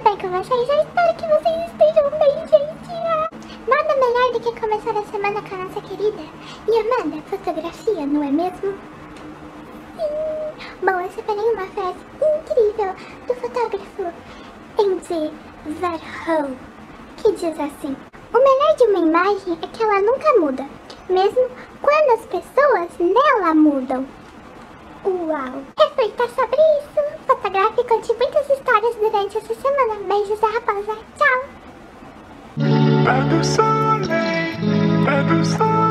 com vocês? Eu espero que vocês estejam bem, gente. Nada melhor do que começar a semana com a nossa querida e amada fotografia, não é mesmo? Sim. Bom, eu separei uma frase incrível do fotógrafo Andy Warhol, que diz assim: O melhor de uma imagem é que ela nunca muda, mesmo quando as pessoas nela mudam. Uau! Reflita sobre isso, fotografe conte muitas gente essa semana. Beijos da raposa. Tchau! Pé do soleil, pé do soleil.